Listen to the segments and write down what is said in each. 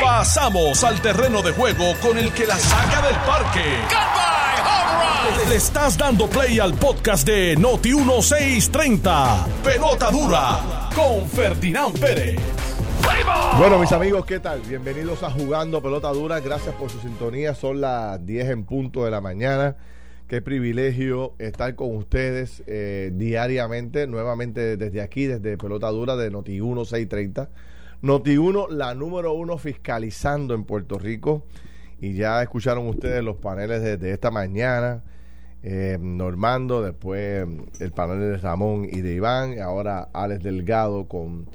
Pasamos al terreno de juego con el que la saca del parque. Le estás dando play al podcast de Noti 1630. Pelota dura con Ferdinand Pérez. Bueno, mis amigos, ¿qué tal? Bienvenidos a Jugando Pelota Dura. Gracias por su sintonía. Son las 10 en punto de la mañana. Qué privilegio estar con ustedes eh, diariamente, nuevamente desde aquí, desde Pelota Dura de Noti 1630. Noti 1, la número uno fiscalizando en Puerto Rico. Y ya escucharon ustedes los paneles desde esta mañana. Eh, Normando, después el panel de Ramón y de Iván, ahora Alex Delgado con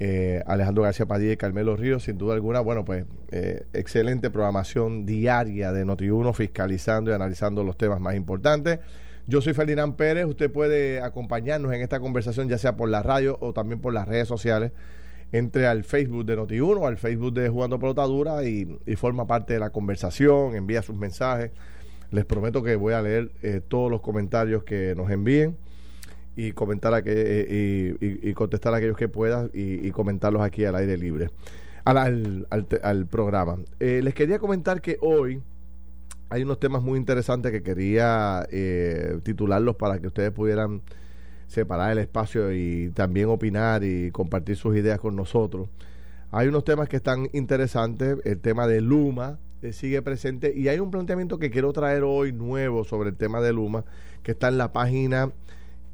eh, Alejandro García Padilla y Carmelo Ríos, sin duda alguna, bueno, pues eh, excelente programación diaria de Noti1 fiscalizando y analizando los temas más importantes. Yo soy Ferdinand Pérez, usted puede acompañarnos en esta conversación ya sea por la radio o también por las redes sociales. Entre al Facebook de Noti1 o al Facebook de Jugando Pelotadura y, y forma parte de la conversación, envía sus mensajes. Les prometo que voy a leer eh, todos los comentarios que nos envíen y comentar a que, eh, y, y, contestar a aquellos que puedan y, comentarlos aquí al aire libre, al, al, al, programa. Eh, les quería comentar que hoy hay unos temas muy interesantes que quería eh, titularlos para que ustedes pudieran separar el espacio y también opinar y compartir sus ideas con nosotros. Hay unos temas que están interesantes, el tema de Luma sigue presente y hay un planteamiento que quiero traer hoy nuevo sobre el tema de Luma, que está en la página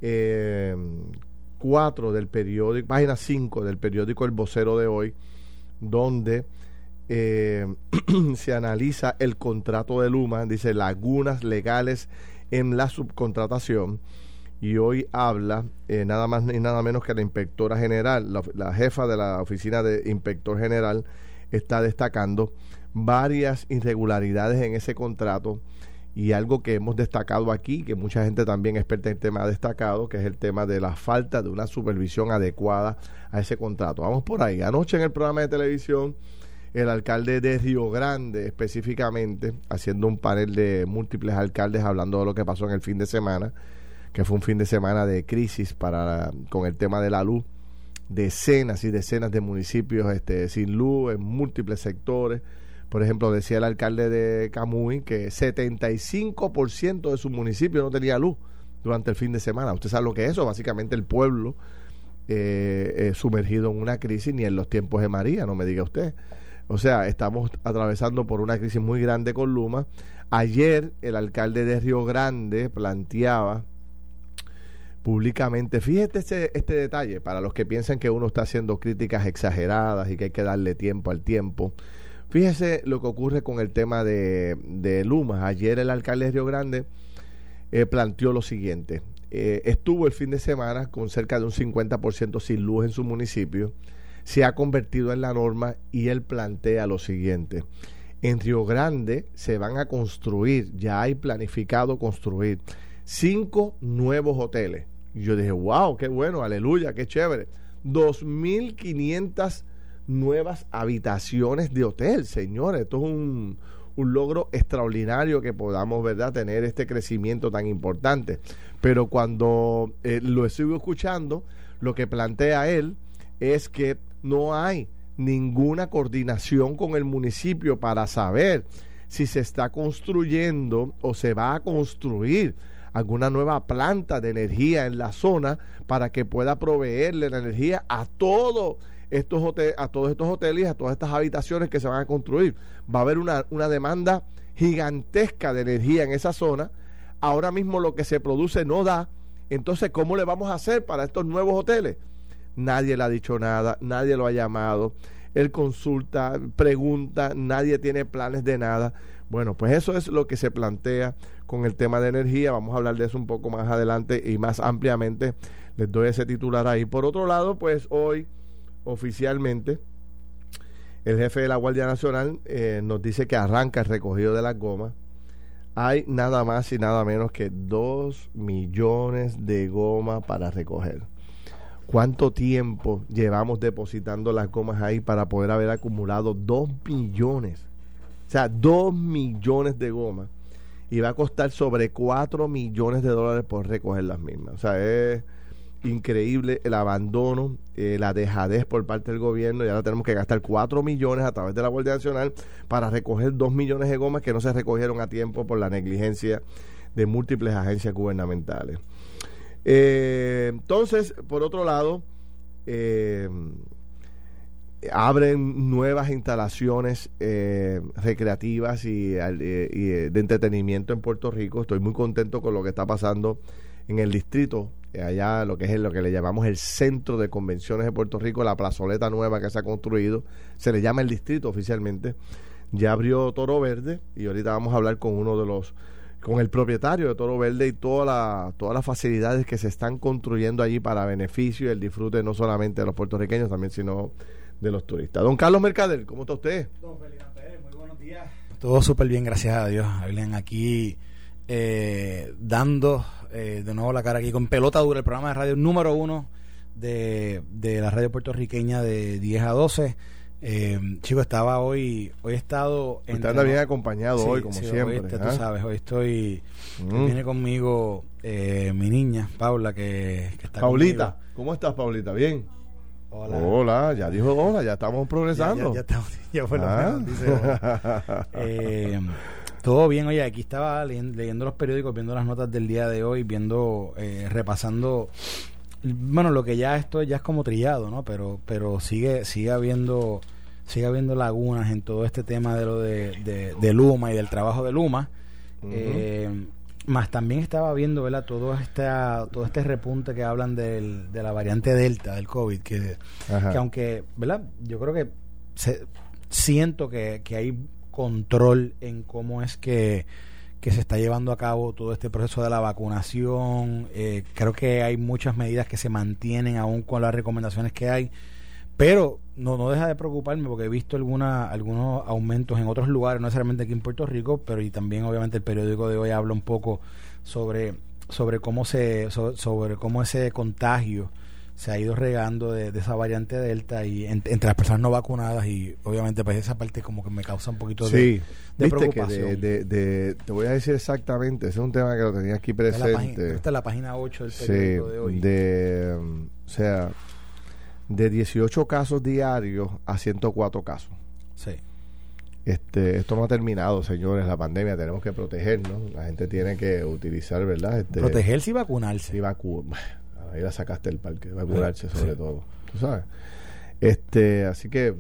eh, 4 del periódico, página 5 del periódico El Vocero de hoy, donde eh, se analiza el contrato de Luma, dice lagunas legales en la subcontratación. Y hoy habla eh, nada más ni nada menos que la inspectora general, la, jefa de la oficina de inspector general, está destacando varias irregularidades en ese contrato y algo que hemos destacado aquí, que mucha gente también experta en el tema ha destacado, que es el tema de la falta de una supervisión adecuada a ese contrato. Vamos por ahí. Anoche en el programa de televisión, el alcalde de Río Grande específicamente, haciendo un panel de múltiples alcaldes hablando de lo que pasó en el fin de semana, que fue un fin de semana de crisis para con el tema de la luz, decenas y decenas de municipios este, sin luz en múltiples sectores por ejemplo, decía el alcalde de Camuy que 75% de su municipio no tenía luz durante el fin de semana. Usted sabe lo que es eso, básicamente el pueblo eh, eh, sumergido en una crisis, ni en los tiempos de María, no me diga usted. O sea, estamos atravesando por una crisis muy grande con Luma. Ayer el alcalde de Río Grande planteaba públicamente, fíjate este, detalle, para los que piensan que uno está haciendo críticas exageradas y que hay que darle tiempo al tiempo. Fíjese lo que ocurre con el tema de, de Luma. Ayer el alcalde de Río Grande eh, planteó lo siguiente. Eh, estuvo el fin de semana con cerca de un 50% sin luz en su municipio. Se ha convertido en la norma y él plantea lo siguiente. En Río Grande se van a construir, ya hay planificado construir cinco nuevos hoteles. Y yo dije, wow, qué bueno, aleluya, qué chévere. 2.500 nuevas habitaciones de hotel, señores. Esto es un, un logro extraordinario que podamos, ¿verdad?, tener este crecimiento tan importante. Pero cuando eh, lo sigo escuchando, lo que plantea él es que no hay ninguna coordinación con el municipio para saber si se está construyendo o se va a construir alguna nueva planta de energía en la zona para que pueda proveerle la energía a todo estos a todos estos hoteles, a todas estas habitaciones que se van a construir. Va a haber una, una demanda gigantesca de energía en esa zona. Ahora mismo lo que se produce no da. Entonces, ¿cómo le vamos a hacer para estos nuevos hoteles? Nadie le ha dicho nada, nadie lo ha llamado. Él consulta, pregunta, nadie tiene planes de nada. Bueno, pues eso es lo que se plantea con el tema de energía. Vamos a hablar de eso un poco más adelante y más ampliamente. Les doy ese titular ahí. Por otro lado, pues hoy oficialmente, el jefe de la Guardia Nacional eh, nos dice que arranca el recogido de las gomas. Hay nada más y nada menos que dos millones de gomas para recoger. ¿Cuánto tiempo llevamos depositando las gomas ahí para poder haber acumulado dos millones? O sea, dos millones de gomas. Y va a costar sobre cuatro millones de dólares por recoger las mismas. O sea, es increíble el abandono, eh, la dejadez por parte del gobierno y ahora tenemos que gastar 4 millones a través de la Guardia Nacional para recoger 2 millones de gomas que no se recogieron a tiempo por la negligencia de múltiples agencias gubernamentales. Eh, entonces, por otro lado, eh, abren nuevas instalaciones eh, recreativas y, de entretenimiento en Puerto Rico. Estoy muy contento con lo que está pasando en el distrito, allá lo que es lo que le llamamos el centro de convenciones de Puerto Rico, la plazoleta nueva que se ha construido, se le llama el distrito oficialmente. Ya abrió Toro Verde y ahorita vamos a hablar con uno de los con el propietario de Toro Verde y toda la, todas las facilidades que se están construyendo allí para beneficio y el disfrute no solamente de los puertorriqueños, también sino de los turistas. Don Carlos Mercader, ¿cómo está usted? Don Felipe Pérez, muy buenos días. Todo súper bien, gracias a Dios. Hablen aquí eh, dando eh, de nuevo la cara aquí con Pelota Dura, el programa de radio número uno de, de la radio puertorriqueña de 10 a 12. Eh, chico, estaba hoy, hoy he estado... Usted anda bien acompañado hoy, como siempre. Hoy, tú ¿ah? sabes, hoy estoy... Mm. Viene conmigo eh, mi niña, Paula, que, está Paulita, ¿cómo estás, Paulita? ¿Bien? Hola. Hola, ya dijo hola, ya estamos progresando. Ya, estamos, ya fue ah. dice eh, todo bien, oye, aquí estaba leyendo, los periódicos, viendo las notas del día de hoy, viendo, eh, repasando bueno, lo que ya esto ya es como trillado, ¿no? Pero, pero sigue, sigue habiendo, sigue habiendo lagunas en todo este tema de lo de, de, Luma y del trabajo de Luma. eh, más también estaba viendo, ¿verdad? Todo este, todo este repunte que hablan del, de la variante Delta del COVID, que, que aunque, ¿verdad? Yo creo que se, siento que, que hay control en cómo es que que se está llevando a cabo todo este proceso de la vacunación. Eh, creo que hay muchas medidas que se mantienen aún con las recomendaciones que hay, pero no, no deja de preocuparme porque he visto alguna, algunos aumentos en otros lugares, no necesariamente aquí en Puerto Rico, pero y también obviamente el periódico de hoy habla un poco sobre, sobre cómo se, sobre cómo ese contagio se ha ido regando de, esa variante Delta y entre las personas no vacunadas y obviamente pues esa parte como que me causa un poquito de, preocupación. te voy a decir exactamente, ese es un tema que lo tenía aquí presente. Esta es la página 8 del periódico de hoy. De, o sea, de 18 casos diarios a 104 casos. Sí. Este, esto no ha terminado, señores, la pandemia, tenemos que protegernos, la gente tiene que utilizar, ¿verdad? Este, Protegerse y vacunarse. Y vacunarse ahí la sacaste del parque, va a curarse sobre todo, tú sabes. Este, así que,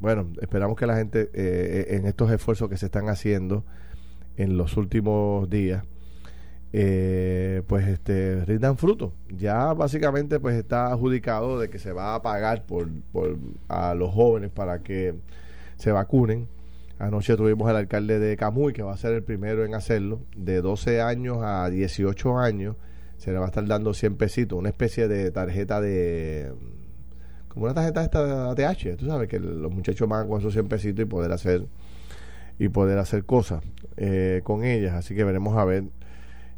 bueno, esperamos que la gente eh, en estos esfuerzos que se están haciendo en los últimos días, eh, pues este rindan fruto. Ya básicamente pues está adjudicado de que se va a pagar por, por a los jóvenes para que se vacunen. Anoche tuvimos al alcalde de Camuy, que va a ser el primero en hacerlo, de 12 años a 18 años se le va a estar dando 100 pesitos, una especie de tarjeta de... como una tarjeta esta ATH, tú sabes que los muchachos van con esos 100 pesitos y poder hacer y poder hacer cosas eh, con ellas, así que veremos a ver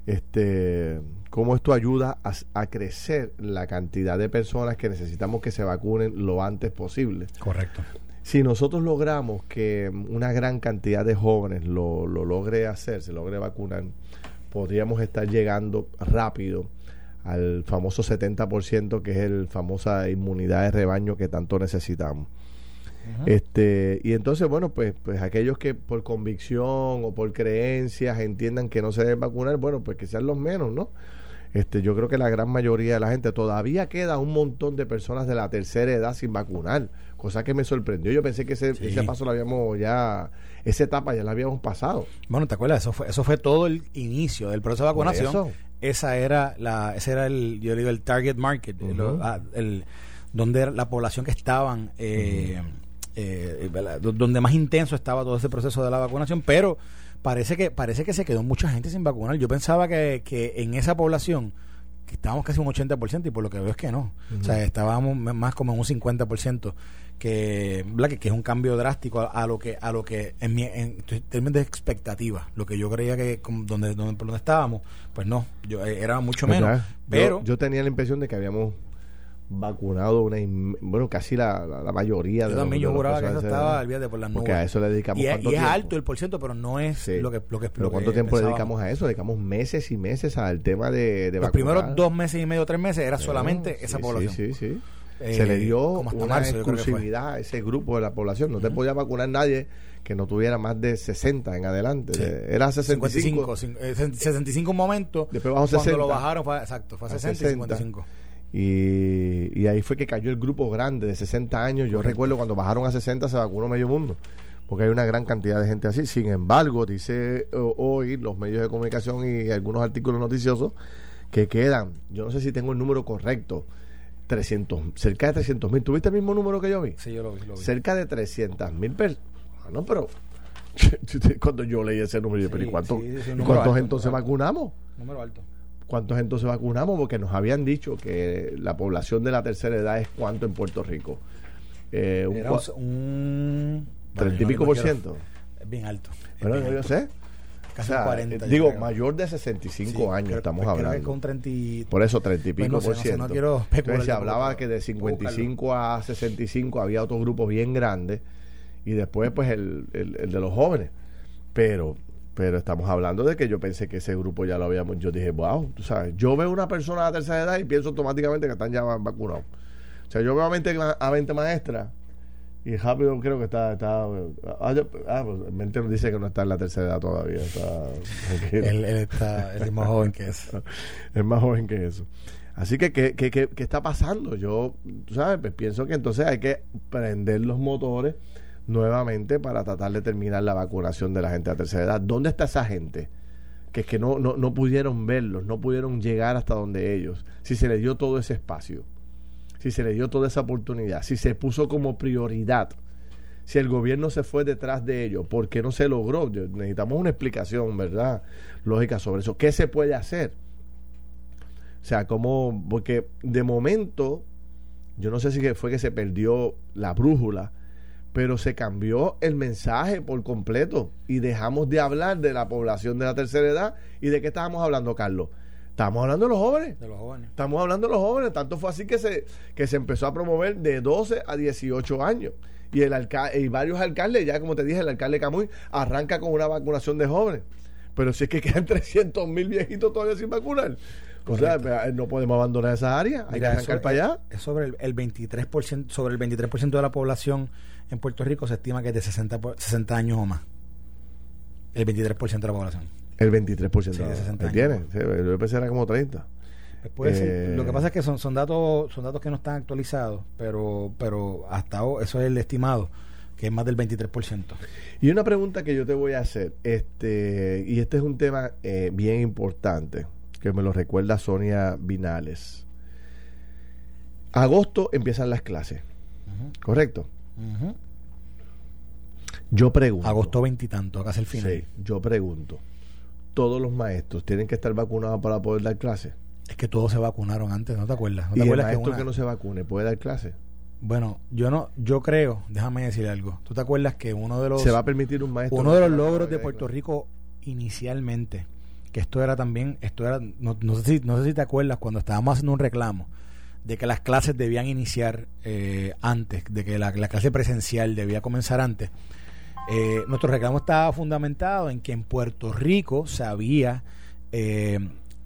este cómo esto ayuda a, a, crecer la cantidad de personas que necesitamos que se vacunen lo antes posible. Correcto. Si nosotros logramos que una gran cantidad de jóvenes lo, lo logre hacer, se logre vacunar, podríamos estar llegando rápido al famoso 70% que es el famosa inmunidad de rebaño que tanto necesitamos. Este, y entonces, bueno, pues, pues aquellos que por convicción o por creencias entiendan que no se deben vacunar, bueno, pues que sean los menos, ¿no? Este, yo creo que la gran mayoría de la gente todavía queda un montón de personas de la tercera edad sin vacunar, cosa que me sorprendió. Yo pensé que ese, ese paso lo habíamos ya esa etapa ya la habíamos pasado. Bueno, ¿te acuerdas? Eso fue, eso fue todo el inicio del proceso de vacunación. Esa era la, ese era el, yo digo, el target market, ah, el, donde la población que estaban, eh, eh, donde más intenso estaba todo ese proceso de la vacunación, pero parece que, parece que se quedó mucha gente sin vacunar. Yo pensaba que, que en esa población, que estábamos casi un 80% y por lo que veo es que no. O sea, estábamos más como en un 50% que, que, es un cambio drástico a, lo que a lo que en, mi, en, términos de expectativa lo que yo creía que donde, donde por donde estábamos pues no yo eh, era mucho menos pero yo, tenía la impresión de que habíamos vacunado una bueno casi la, la, mayoría yo de también yo juraba que eso estaba de por las nubes porque a eso le dedicamos y, es, alto el porciento pero no es lo que lo que pero cuánto tiempo dedicamos a eso dedicamos meses y meses al tema de, de los primeros dos meses y medio tres meses era solamente esa población. sí sí. Sí se le dio eh, una exclusividad a ese grupo de la población. No te podía vacunar nadie que no tuviera más de 60 en adelante. Era 65. 55, 65 momentos. Después bajó 60. Cuando lo bajaron fue, exacto, fue a 60, 60 y 55. Y, y, ahí fue que cayó el grupo grande de 60 años. Yo recuerdo cuando bajaron a 60 se vacunó medio mundo, porque hay una gran cantidad de gente así. Sin embargo, dice hoy los medios de comunicación y algunos artículos noticiosos que quedan, yo no sé si tengo el número correcto, 300, cerca de 300 mil. ¿Tuviste el mismo número que yo vi? Sí, yo lo vi. Cerca de 300 mil personas. No, pero cuando yo leí ese número, yo, ¿cuántos, ¿cuántos entonces vacunamos? Número alto. ¿Cuántos entonces vacunamos? Porque nos habían dicho que la población de la tercera edad es cuánto en Puerto Rico. Eh, un, Era un, treinta y pico por ciento. Es bien alto. Bueno, yo sé. Casi 40. Digo, mayor de 65 años estamos hablando. Con 30 Por eso, 30 y pico por ciento. Entonces, se hablaba que de 55 a 65 había otro grupo bien grande y después, pues, el, el, el de los jóvenes. Pero pero estamos hablando de que yo pensé que ese grupo ya lo habíamos. Yo dije, wow, tú sabes, yo veo una persona de tercera edad y pienso automáticamente que están ya vacunados. O sea, yo veo a 20, a 20 maestras y rápido creo que está. está ah, ah pues, mente dice que no está en la tercera edad todavía. Está, él, está, él es más joven que eso. es más joven que eso. Así que, ¿qué, qué, qué, qué está pasando? Yo, tú sabes, pues pienso que entonces hay que prender los motores nuevamente para tratar de terminar la vacunación de la gente a tercera edad. ¿Dónde está esa gente? Que es que no, no, no pudieron verlos, no pudieron llegar hasta donde ellos, si se les dio todo ese espacio, si se les dio toda esa oportunidad, si se puso como prioridad, si el gobierno se fue detrás de ellos, ¿por qué no se logró? Necesitamos una explicación, ¿verdad? Lógica sobre eso. ¿Qué se puede hacer? O sea, como, porque de momento, yo no sé si fue que se perdió la brújula, pero se cambió el mensaje por completo y dejamos de hablar de la población de la tercera edad y de qué estábamos hablando, Carlos. Estamos hablando de los jóvenes. De los jóvenes. Estamos hablando de los jóvenes. Tanto fue así que se, que se empezó a promover de 12 a 18 años. Y, el y varios alcaldes, ya como te dije, el alcalde Camuy arranca con una vacunación de jóvenes. Pero si es que quedan 300 mil viejitos todavía sin vacunar. O sea, no podemos abandonar esa área. Hay que arrancar para allá. Es sobre el, el 23%, sobre el 23% de la población en Puerto Rico se estima que es de 60, 60 años o más. El 23% de la población. El 23% sí, de 60 años. ¿Tiene? Sí, yo pensé era como 30. Pues eh, lo que pasa es que son, son datos son datos que no están actualizados, pero pero hasta eso es el estimado, que es más del 23%. Y una pregunta que yo te voy a hacer, este y este es un tema eh, bien importante, que me lo recuerda Sonia Vinales. Agosto empiezan las clases, ¿correcto? Yo pregunto. Agosto veintitanto, acá es el final. Sí, yo pregunto. ¿Todos los maestros tienen que estar vacunados para poder dar clase? Es que todos se vacunaron antes, ¿no te acuerdas? ¿No te ¿Y acuerdas el maestro que, no se vacune puede dar clase? Bueno, yo no, yo creo, déjame decir algo. ¿Tú te acuerdas que uno de los se va a permitir un maestro uno de los logros de Puerto Rico inicialmente, que esto era también, esto era, no, no sé si, no sé si te acuerdas cuando estábamos haciendo un reclamo de que las clases debían iniciar eh, antes, de que la, clase presencial debía comenzar antes. Eh, nuestro reclamo estaba fundamentado en que en Puerto Rico se había eh,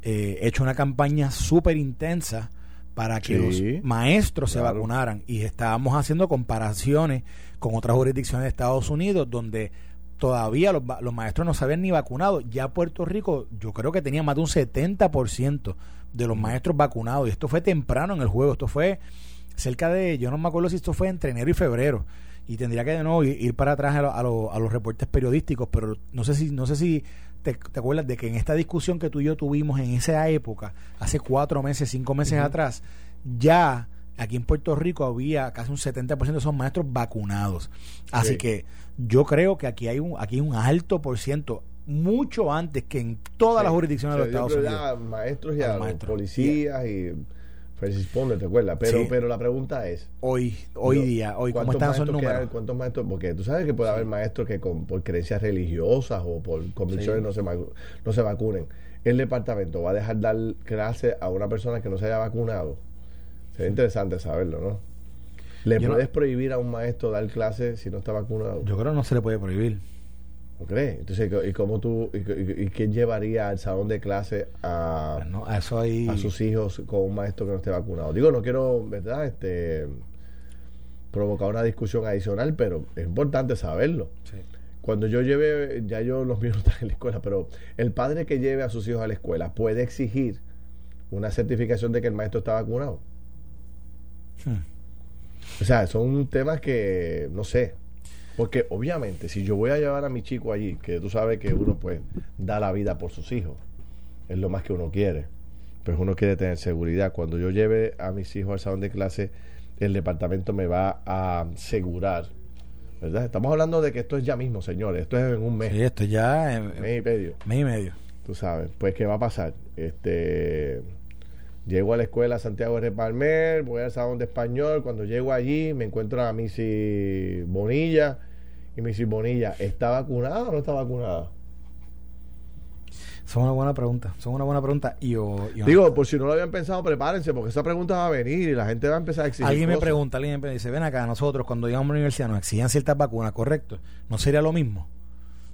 hecho una campaña súper intensa para que los maestros se vacunaran y estábamos haciendo comparaciones con otras jurisdicciones de Estados Unidos donde todavía los, los maestros no se habían ni vacunado. Ya Puerto Rico yo creo que tenía más de un 70% de los maestros vacunados. Y esto fue temprano en el juego, esto fue cerca de, yo no me acuerdo si esto fue entre enero y febrero. Y tendría que de nuevo ir, para atrás a, a, los reportes periodísticos, pero no sé si, no sé si te, acuerdas de que en esta discusión que tú y yo tuvimos en esa época, hace cuatro meses, cinco meses atrás, ya aquí en Puerto Rico había casi un 70% de esos maestros vacunados. Así que yo creo que aquí hay un, aquí hay un alto por ciento mucho antes que en todas las jurisdicciones de los Estados Unidos. maestros y a, policías y Francis Ponder, ¿te acuerdas? Pero, pero la pregunta es... Hoy, hoy día, hoy, ¿cómo están esos números? ¿Cuántos maestros? Porque tú sabes que puede haber maestros que con, por creencias religiosas o por convicciones no, se, no se vacunen. El departamento va a dejar dar clase a una persona que no se haya vacunado. Sería interesante saberlo, ¿no? ¿Le puedes prohibir a un maestro dar clases si no está vacunado? Yo creo que no se le puede prohibir. ¿No crees? Entonces, ¿y cómo tú, y, quién llevaría al salón de clase a, a, eso a sus hijos con un maestro que no esté vacunado? Digo, no quiero, ¿verdad? Este provocar una discusión adicional, pero es importante saberlo. Cuando yo lleve, ya yo los míos no están en la escuela, pero el padre que lleve a sus hijos a la escuela puede exigir una certificación de que el maestro está vacunado. Hmm. O sea, son temas que, no sé, porque obviamente si yo voy a llevar a mi chico allí, que tú sabes que uno pues da la vida por sus hijos, es lo más que uno quiere, pues uno quiere tener seguridad. Cuando yo lleve a mis hijos al salón de clase, el departamento me va a asegurar. ¿Verdad? Estamos hablando de que esto es ya mismo, señores. Esto es en un mes. Sí, esto ya en mes y medio. Mes y medio. Tú sabes. Pues, ¿qué va a pasar? Este. Llego a la escuela Santiago de Palmer, voy al salón de español. Cuando llego allí, me encuentro a Missy Bonilla. Y Missy Bonilla, ¿está vacunada o no está vacunada? Son una buena pregunta, son una buena pregunta. Y Digo, por si no lo habían pensado, prepárense, porque esa pregunta va a venir y la gente va a empezar a exigir. Alguien me pregunta, alguien me dice, ven acá, nosotros cuando llegamos a la universidad nos exigían ciertas vacunas, ¿correcto? ¿No sería lo mismo?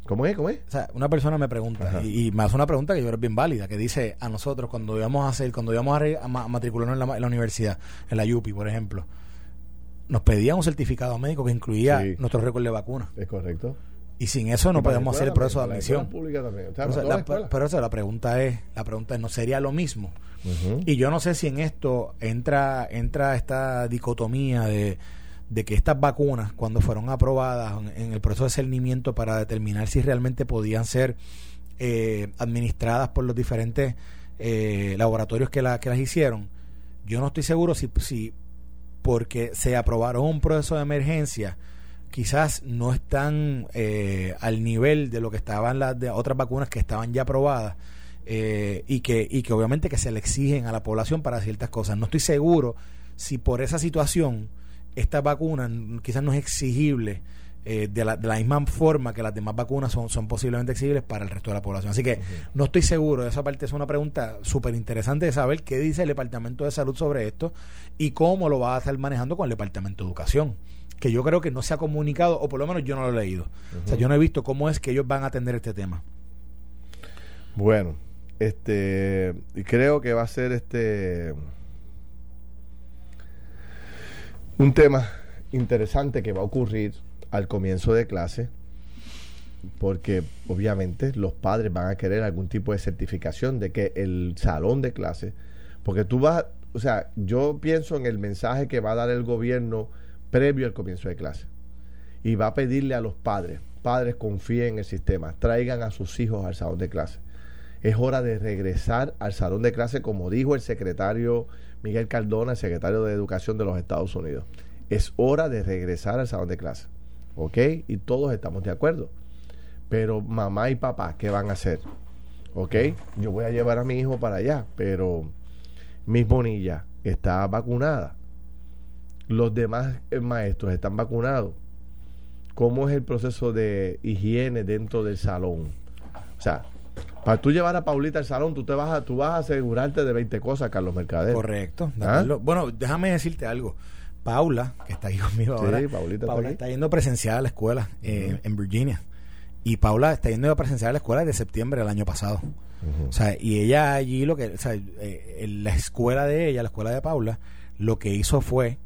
¿Cómo es? ¿Cómo es? O sea, una persona me pregunta, y, me hace una pregunta que yo creo bien válida, que dice a nosotros cuando íbamos a hacer, cuando íbamos a, matricularnos en la, universidad, en la UPI, por ejemplo, nos pedían un certificado médico que incluía nuestro récord de vacuna. Es correcto. Y sin eso no podemos hacer el proceso de admisión. pero, eso, la pregunta es, la pregunta es, ¿no sería lo mismo? Y yo no sé si en esto entra, entra esta dicotomía de, que estas vacunas, cuando fueron aprobadas en, el proceso de cernimiento para determinar si realmente podían ser eh, administradas por los diferentes eh, laboratorios que, la, que las hicieron, yo no estoy seguro si, si porque se aprobaron un proceso de emergencia, quizás no están eh, al nivel de lo que estaban las de otras vacunas que estaban ya aprobadas eh, y, que, y que obviamente que se le exigen a la población para ciertas cosas. No estoy seguro si por esa situación esta vacuna quizás no es exigible eh, de, la, de, la, misma forma que las demás vacunas son, son posiblemente exigibles para el resto de la población. Así que no estoy seguro, de esa parte es una pregunta súper interesante de saber qué dice el Departamento de Salud sobre esto y cómo lo va a estar manejando con el Departamento de Educación que yo creo que no se ha comunicado, o por lo menos yo no lo he leído. O sea, yo no he visto cómo es que ellos van a atender este tema. Bueno, este, creo que va a ser este un tema interesante que va a ocurrir al comienzo de clase, porque obviamente los padres van a querer algún tipo de certificación de que el salón de clase, porque tú vas, o sea, yo pienso en el mensaje que va a dar el gobierno previo al comienzo de clase. Y va a pedirle a los padres, padres confíen en el sistema, traigan a sus hijos al salón de clase. Es hora de regresar al salón de clase, como dijo el secretario Miguel Cardona, el secretario de Educación de los Estados Unidos. Es hora de regresar al salón de clase. ¿Ok? Y todos estamos de acuerdo. Pero mamá y papá, ¿qué van a hacer? ¿Ok? Yo voy a llevar a mi hijo para allá, pero Miss Bonilla está vacunada los demás eh, maestros están vacunados. ¿Cómo es el proceso de higiene dentro del salón? O sea, para tú llevar a Paulita al salón, tú te vas a, tú vas a asegurarte de 20 cosas, Carlos Mercader. Correcto. ¿Ah? Bueno, déjame decirte algo. Paula, que está aquí conmigo ahora, Paula está, yendo presencial a la escuela eh, en Virginia. Y Paula está yendo presencial a la escuela desde septiembre del año pasado. O sea, y ella allí lo que, o sea, eh, en la escuela de ella, la escuela de Paula, lo que hizo fue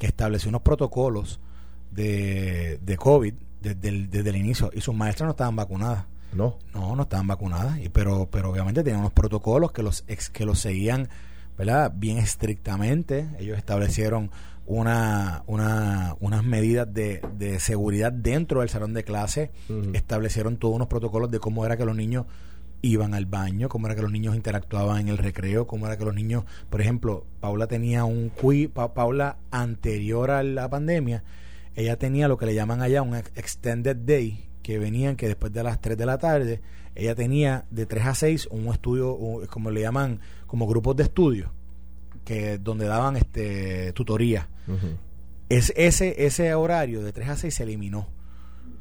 que estableció unos protocolos de, de COVID desde el, desde el inicio y sus maestras no estaban vacunadas. No. No, no estaban vacunadas, y, pero, pero obviamente tenían unos protocolos que los, ex, que los seguían ¿verdad? bien estrictamente. Ellos establecieron una, una, unas medidas de, de seguridad dentro del salón de clase, establecieron todos unos protocolos de cómo era que los niños iban al baño, cómo era que los niños interactuaban en el recreo, cómo era que los niños, por ejemplo, Paula tenía un quiz, Paula anterior a la pandemia, ella tenía lo que le llaman allá un extended day, que venían que después de las 3 de la tarde, ella tenía de 3 a 6 un estudio, como le llaman, como grupos de estudio, que donde daban este tutoría. Es, ese, ese horario de 3 a 6 se eliminó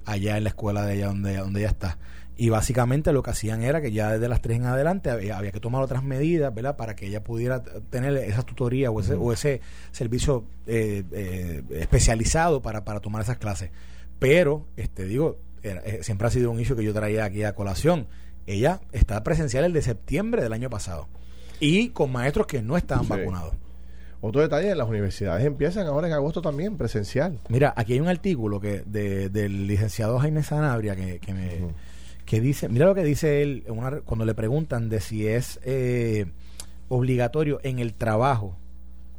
allá en la escuela de ella donde, donde ella está Y básicamente lo que hacían era que ya desde las 3 en adelante había, que tomar otras medidas, ¿verdad? Para que ella pudiera tener esa tutoría o ese, o ese servicio eh, eh, especializado para, para tomar esas clases. Pero, este digo, eh, siempre ha sido un issue que yo traía aquí a colación. Ella está presencial el de septiembre del año pasado y con maestros que no estaban vacunados. Otro detalle, las universidades empiezan ahora en agosto también, presencial. Mira, aquí hay un artículo que del licenciado Jaime Sanabria que, que me que dice, mira lo que dice él cuando le preguntan de si es eh, obligatorio en el trabajo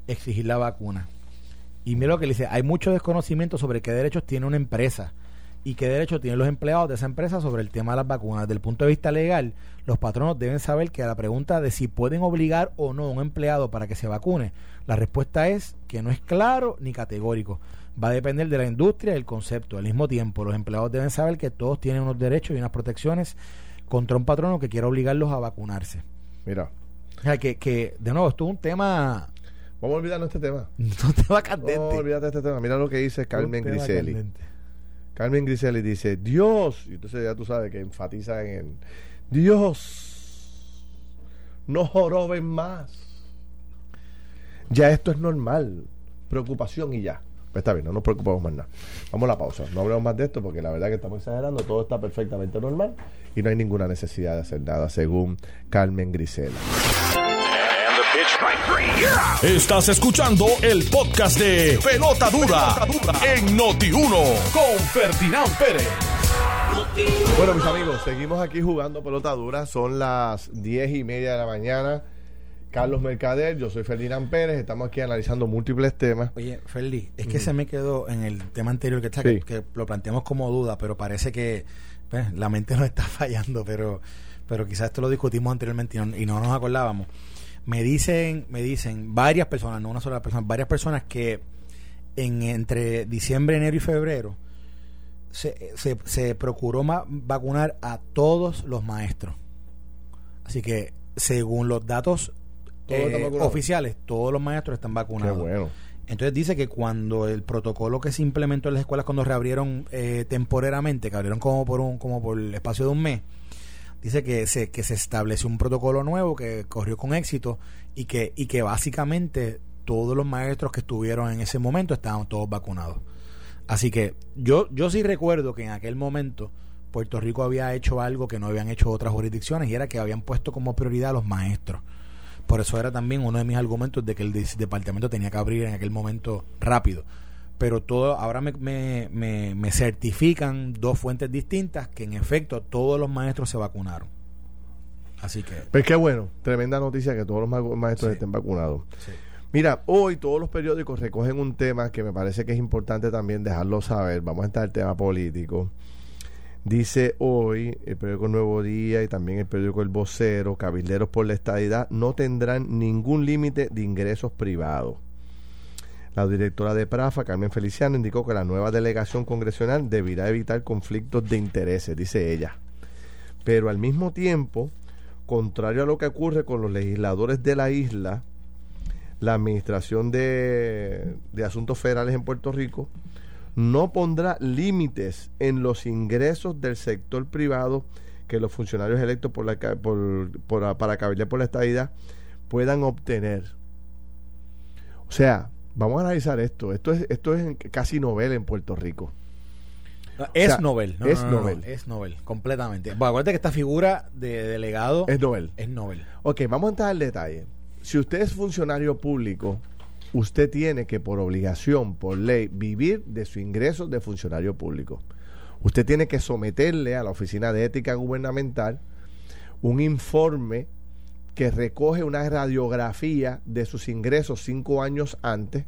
exigir la vacuna. Y mira lo que le dice, hay mucho desconocimiento sobre qué derechos tiene una empresa y qué derechos tienen los empleados de esa empresa sobre el tema de las vacunas. Desde el punto de vista legal, los patronos deben saber que a la pregunta de si pueden obligar o no a un empleado para que se vacune, la respuesta es que no es claro ni categórico va a depender de la industria y del concepto. Al mismo tiempo, los empleados deben saber que todos tienen unos derechos y unas protecciones contra un patrono que quiera obligarlos a vacunarse. Mira. O sea, que, que de nuevo, esto es un tema... Vamos a olvidarnos este tema. un tema candente. No, olvídate este tema. Mira lo que dice Carmen Griselli. Carmen Griselli dice, Dios, y entonces ya tú sabes que enfatiza en Dios, no joroben más. Ya esto es normal. Preocupación y ya. Pues está bien, no nos preocupamos más nada. Vamos a la pausa. No hablemos más de esto porque la verdad que estamos exagerando. Todo está perfectamente normal y no hay ninguna necesidad de hacer nada, según Carmen Grisela. Estás escuchando el podcast de Pelota Dura, en Noti1 con Ferdinand Pérez. Bueno, mis amigos, seguimos aquí jugando pelota dura. Son las diez y media de la mañana. Carlos Mercader, yo soy Ferdinand Pérez, estamos aquí analizando múltiples temas. Oye, Ferdi, es que se me quedó en el tema anterior que, está, que, lo planteamos como duda, pero parece que pues, la mente nos está fallando, pero, pero quizás esto lo discutimos anteriormente y no, nos acordábamos. Me dicen, me dicen varias personas, no una sola persona, varias personas que en entre diciembre, enero y febrero se, se, se procuró vacunar a todos los maestros. Así que según los datos eh, oficiales, todos los maestros están vacunados. bueno. Entonces dice que cuando el protocolo que se implementó en las escuelas cuando reabrieron eh, temporariamente, que abrieron como por un como por el espacio de un mes, dice que se que se estableció un protocolo nuevo que corrió con éxito y que y que básicamente todos los maestros que estuvieron en ese momento estaban todos vacunados. Así que yo yo sí recuerdo que en aquel momento Puerto Rico había hecho algo que no habían hecho otras jurisdicciones y era que habían puesto como prioridad a los maestros. Por eso era también uno de mis argumentos de que el departamento tenía que abrir en aquel momento rápido. Pero todo, ahora me, me, me, certifican dos fuentes distintas que en efecto todos los maestros se vacunaron. Así que. Pues qué bueno, tremenda noticia que todos los maestros estén vacunados. Mira, hoy todos los periódicos recogen un tema que me parece que es importante también dejarlo saber. Vamos a entrar al tema político. Dice hoy el periódico Nuevo Día y también el periódico El Vocero, cabilderos por la estadidad no tendrán ningún límite de ingresos privados. La directora de Prafa, Carmen Feliciano, indicó que la nueva delegación congresional deberá evitar conflictos de intereses, dice ella. Pero al mismo tiempo, contrario a lo que ocurre con los legisladores de la isla, la Administración de, de Asuntos Federales en Puerto Rico no pondrá límites en los ingresos del sector privado que los funcionarios electos por la, por, para cabildear por la estadidad puedan obtener. O sea, vamos a analizar esto. Esto es, esto es casi novel en Puerto Rico. Es novel. es novel. es novel, completamente. Bueno, acuérdate que esta figura de delegado es novel. Es novel. Ok, vamos a entrar al detalle. Si usted es funcionario público, usted tiene que por obligación, por ley, vivir de su ingreso de funcionario público. Usted tiene que someterle a la Oficina de Ética Gubernamental un informe que recoge una radiografía de sus ingresos cinco años antes,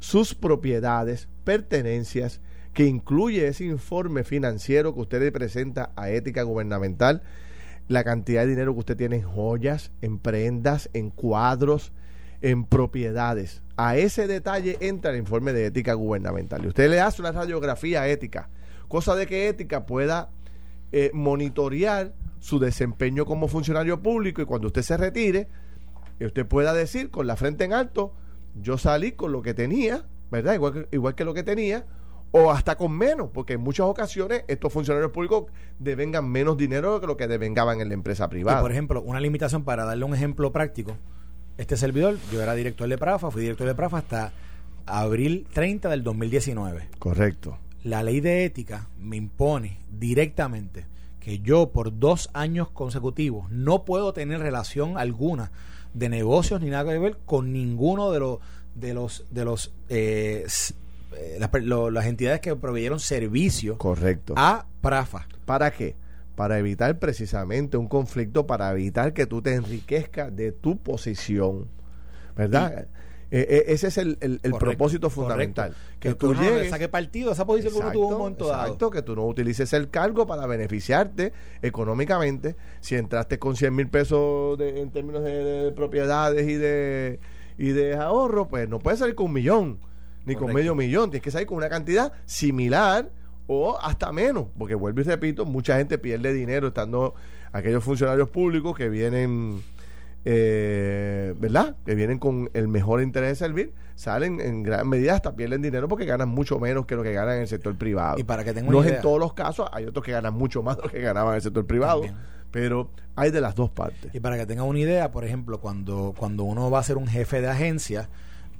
sus propiedades, pertenencias, que incluye ese informe financiero que usted le presenta a Ética Gubernamental, la cantidad de dinero que usted tiene en joyas, en prendas, en cuadros, en propiedades. A ese detalle entra el informe de ética gubernamental. Y usted le hace una radiografía ética, cosa de que ética pueda eh, monitorear su desempeño como funcionario público y cuando usted se retire, usted pueda decir con la frente en alto, yo salí con lo que tenía, ¿verdad? Igual que, igual que lo que tenía, o hasta con menos, porque en muchas ocasiones estos funcionarios públicos devengan menos dinero que lo que devengaban en la empresa privada. por ejemplo, una limitación para darle un ejemplo práctico. Este servidor, yo era director de Prafa, fui director de Prafa hasta abril 30 del 2019. Correcto. La ley de ética me impone directamente que yo por dos años consecutivos no puedo tener relación alguna de negocios ni nada que ver con ninguno de los de los de los eh, eh, las, entidades que proveyeron servicio correcto a Prafa para qué para evitar precisamente un conflicto para evitar que tú te enriquezcas de tu posición verdad eh, eh, ese es el, propósito fundamental. Que, tú, llegues, saque partido a esa posición que uno tuvo un momento exacto, que tú no utilices el cargo para beneficiarte económicamente. Si entraste con 100 mil pesos en términos de, propiedades y de, y de ahorro, pues no puedes salir con un millón, ni con medio millón. Tienes que salir con una cantidad similar o hasta menos. Porque vuelvo y repito, mucha gente pierde dinero estando aquellos funcionarios públicos que vienen eh, ¿verdad? Que vienen con el mejor interés de servir, salen en gran medida hasta pierden dinero porque ganan mucho menos que lo que ganan en el sector privado. Y para que no es en todos los casos, hay otros que ganan mucho más de lo que ganaban en el sector privado. Pero hay de las dos partes. Y para que tengan una idea, por ejemplo, cuando, cuando uno va a ser un jefe de agencia,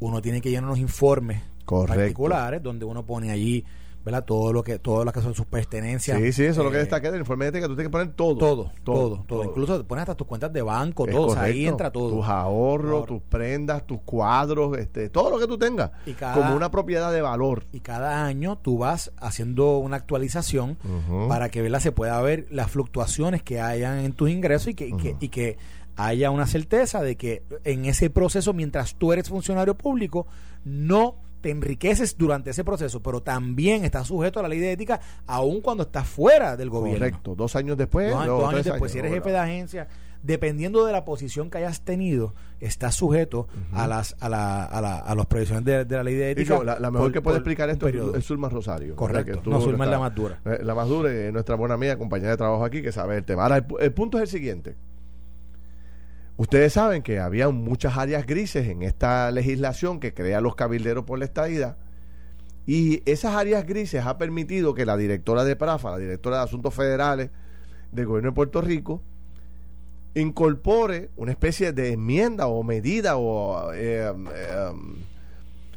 uno tiene que llenar unos informes particulares donde uno pone allí ¿verdad? Todo lo que, todo lo que son sus pertenencias. Sí, sí, eso es lo que eh, destaca del informe de que tú tienes que poner todo. Todo, todo, todo. Incluso pones hasta tus cuentas de banco, todo. ahí entra todo. Tus ahorros, tus prendas, tus cuadros, este, todo lo que tú tengas. como una propiedad de valor. Y cada año tú vas haciendo una actualización para que ¿verdad? se pueda ver las fluctuaciones que hayan en tus ingresos y que, y que, y que haya una certeza de que en ese proceso, mientras tú eres funcionario público, no te enriqueces durante ese proceso, pero también estás sujeto a la ley de ética aun cuando estás fuera del gobierno. Correcto, dos años después. Dos, años después, si eres jefe de agencia, dependiendo de la posición que hayas tenido, estás sujeto a las a, la, a, la, a los provisiones de, la ley de ética. la, mejor que puede explicar esto es Zulma Rosario. Correcto, no, Zulma es la más dura. Eh, la más dura es nuestra buena amiga, compañera de trabajo aquí, que sabe el tema. Ahora, el punto es el siguiente. Ustedes saben que había muchas áreas grises en esta legislación que crea los cabilderos por la estadidad. Y esas áreas grises ha permitido que la directora de PRAFA, la directora de Asuntos Federales del Gobierno de Puerto Rico, incorpore una especie de enmienda o medida o eh, eh,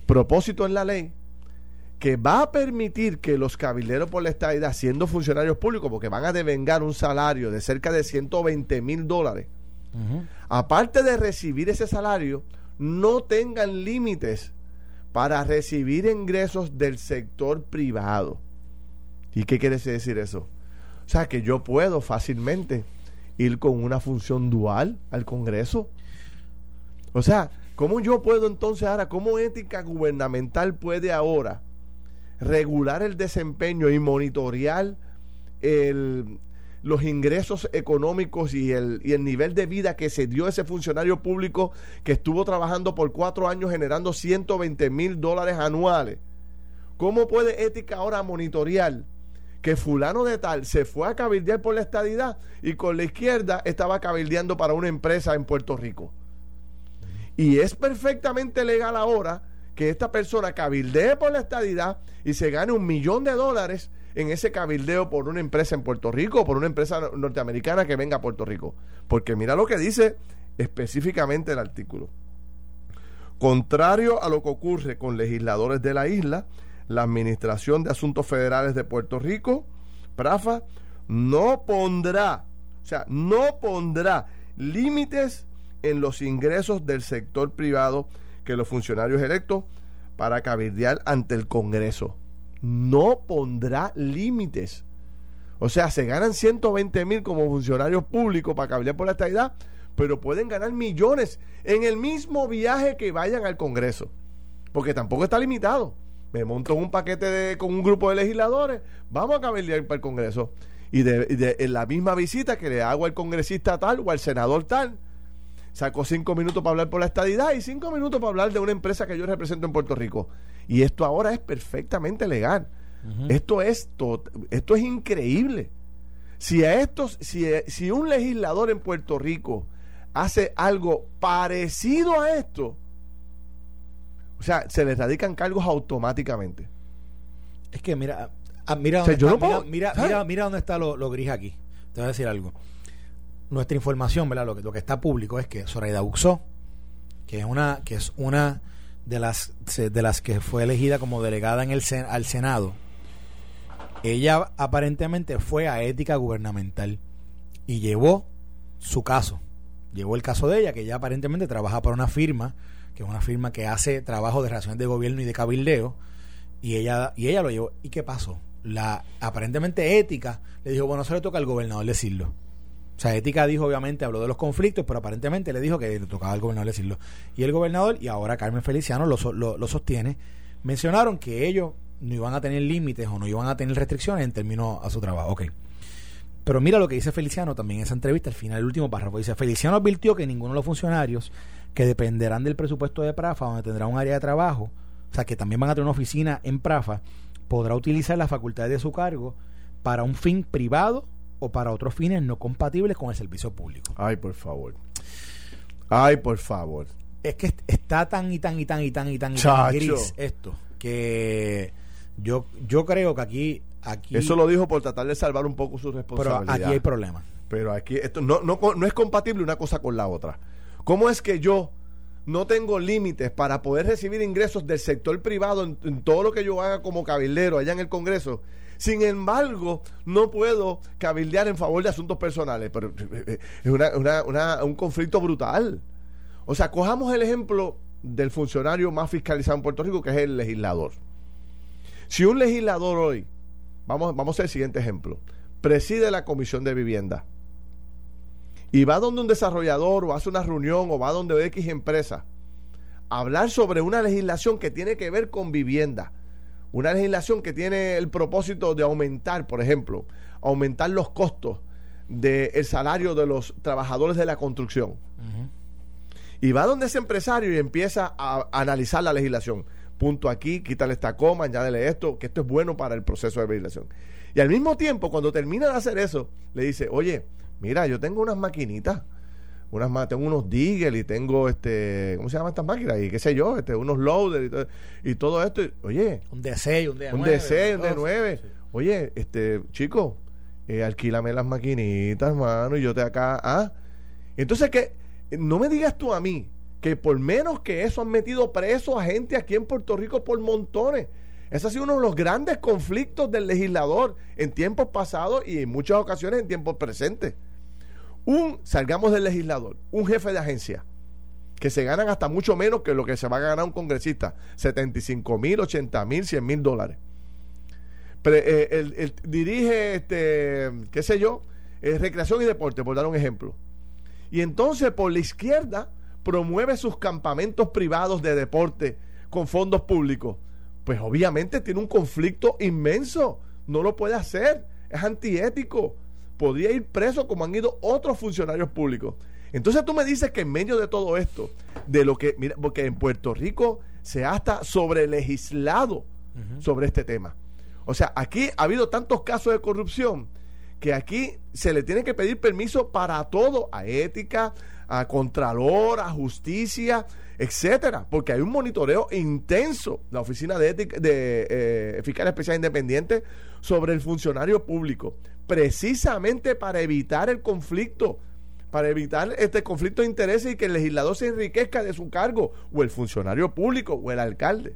propósito en la ley que va a permitir que los cabilderos por la estadidad, siendo funcionarios públicos, porque van a devengar un salario de cerca de 120 mil dólares, aparte de recibir ese salario, no tengan límites para recibir ingresos del sector privado. ¿Y qué quiere decir eso? O sea, que yo puedo fácilmente ir con una función dual al Congreso. O sea, ¿cómo yo puedo entonces ahora, cómo ética gubernamental puede ahora regular el desempeño y monitorear el, los ingresos económicos y el, y el nivel de vida que se dio ese funcionario público que estuvo trabajando por cuatro años generando 120 mil dólares anuales. ¿Cómo puede ética ahora monitorear que fulano de tal se fue a cabildear por la estadidad y con la izquierda estaba cabildeando para una empresa en Puerto Rico? Y es perfectamente legal ahora que esta persona cabildee por la estadidad y se gane un millón de dólares en ese cabildeo por una empresa en Puerto Rico por una empresa norteamericana que venga a Puerto Rico. Porque mira lo que dice específicamente el artículo. Contrario a lo que ocurre con legisladores de la isla, la Administración de Asuntos Federales de Puerto Rico, PRAFA, no pondrá, o sea, no pondrá límites en los ingresos del sector privado que los funcionarios electos para cabildear ante el Congreso no pondrá límites. O sea, se ganan 120 mil como funcionarios públicos para cablear por la estadidad, pero pueden ganar millones en el mismo viaje que vayan al Congreso. Porque tampoco está limitado. Me monto un paquete de, con un grupo de legisladores, vamos a cabildear para el Congreso. Y de, en la misma visita que le hago al congresista tal o al senador tal, saco cinco minutos para hablar por la estadidad y cinco minutos para hablar de una empresa que yo represento en Puerto Rico. Y esto ahora es perfectamente legal. Esto es esto es increíble. Si a estos, si, si un legislador en Puerto Rico hace algo parecido a esto, o sea, se le radican cargos automáticamente. Es que mira, ah, mira, dónde está, mira, mira, mira, dónde está lo, lo, gris aquí. Te voy a decir algo. Nuestra información, ¿verdad? Lo que, lo que está público es que Zoraida Uxó, que es una, que es una de las de las que fue elegida como delegada en el al Senado, ella aparentemente fue a ética gubernamental y llevó su caso. Llevó el caso de ella, que ella aparentemente trabaja para una firma, que es una firma que hace trabajo de relaciones de gobierno y de cabildeo, y ella, y ella lo llevó. ¿Y qué pasó? La aparentemente ética le dijo, bueno, eso le toca al gobernador decirlo. O sea, Ética dijo, obviamente, habló de los conflictos, pero aparentemente le dijo que le tocaba al gobernador decirlo. Y el gobernador, y ahora Carmen Feliciano lo, lo, sostiene, mencionaron que ellos no iban a tener límites o no iban a tener restricciones en términos a su trabajo. Ok. Pero mira lo que dice Feliciano también en esa entrevista, al final, el último párrafo. Dice, Feliciano advirtió que ninguno de los funcionarios que dependerán del presupuesto de Prafa, donde tendrá un área de trabajo, o sea, que también van a tener una oficina en Prafa, podrá utilizar las facultades de su cargo para un fin privado o para otros fines no compatibles con el servicio público. Ay, por favor. Ay, por favor. Es que está tan y tan y tan y tan y tan, y tan gris esto que yo yo creo que aquí aquí Eso lo dijo por tratar de salvar un poco su responsabilidad. Pero aquí hay problemas. Pero aquí esto no, no, no es compatible una cosa con la otra. ¿Cómo es que yo no tengo límites para poder recibir ingresos del sector privado en, en, todo lo que yo haga como cabildero allá en el Congreso sin embargo, no puedo cabildear en favor de asuntos personales. Pero eh, eh, es un conflicto brutal. O sea, cojamos el ejemplo del funcionario más fiscalizado en Puerto Rico, que es el legislador. Si un legislador hoy, vamos, vamos a el siguiente ejemplo, preside la comisión de vivienda y va donde un desarrollador o hace una reunión o va donde X empresa a hablar sobre una legislación que tiene que ver con vivienda una legislación que tiene el propósito de aumentar, por ejemplo, aumentar los costos del salario de los trabajadores de la construcción. Y va donde ese empresario y empieza a, analizar la legislación. Punto aquí, quítale esta coma, añádele esto, que esto es bueno para el proceso de legislación. Y al mismo tiempo, cuando termina de hacer eso, le dice, oye, mira, yo tengo unas maquinitas unas más, tengo unos Digel y tengo este, ¿cómo se llaman estas máquinas? Y qué sé yo, este, unos loaders y todo, esto. oye, un D6, un D9. Un D6, un D9. Oye, este, chico, eh, alquílame las maquinitas, mano, y yo te acá, ah. Entonces que no me digas tú a mí que por menos que eso han metido preso a gente aquí en Puerto Rico por montones. Ese ha sido uno de los grandes conflictos del legislador en tiempos pasados y en muchas ocasiones en tiempos presentes un, salgamos del legislador, un jefe de agencia, que se ganan hasta mucho menos que lo que se va a ganar un congresista, 75 mil, 80 mil, 100 mil dólares. Eh, dirige, este, qué sé yo, eh, recreación y deporte, por dar un ejemplo. Y entonces por la izquierda promueve sus campamentos privados de deporte con fondos públicos. Pues obviamente tiene un conflicto inmenso. No lo puede hacer. Es antiético podría ir preso como han ido otros funcionarios públicos. Entonces tú me dices que en medio de todo esto, de lo que, mira, porque en Puerto Rico se ha hasta sobre legislado sobre este tema. O sea, aquí ha habido tantos casos de corrupción que aquí se le tiene que pedir permiso para todo, a ética, a contralor, a justicia, etcétera, porque hay un monitoreo intenso, la oficina de ética de eh, fiscal especial independiente sobre el funcionario público, precisamente para evitar el conflicto, para evitar este conflicto de intereses y que el legislador se enriquezca de su cargo, o el funcionario público, o el alcalde.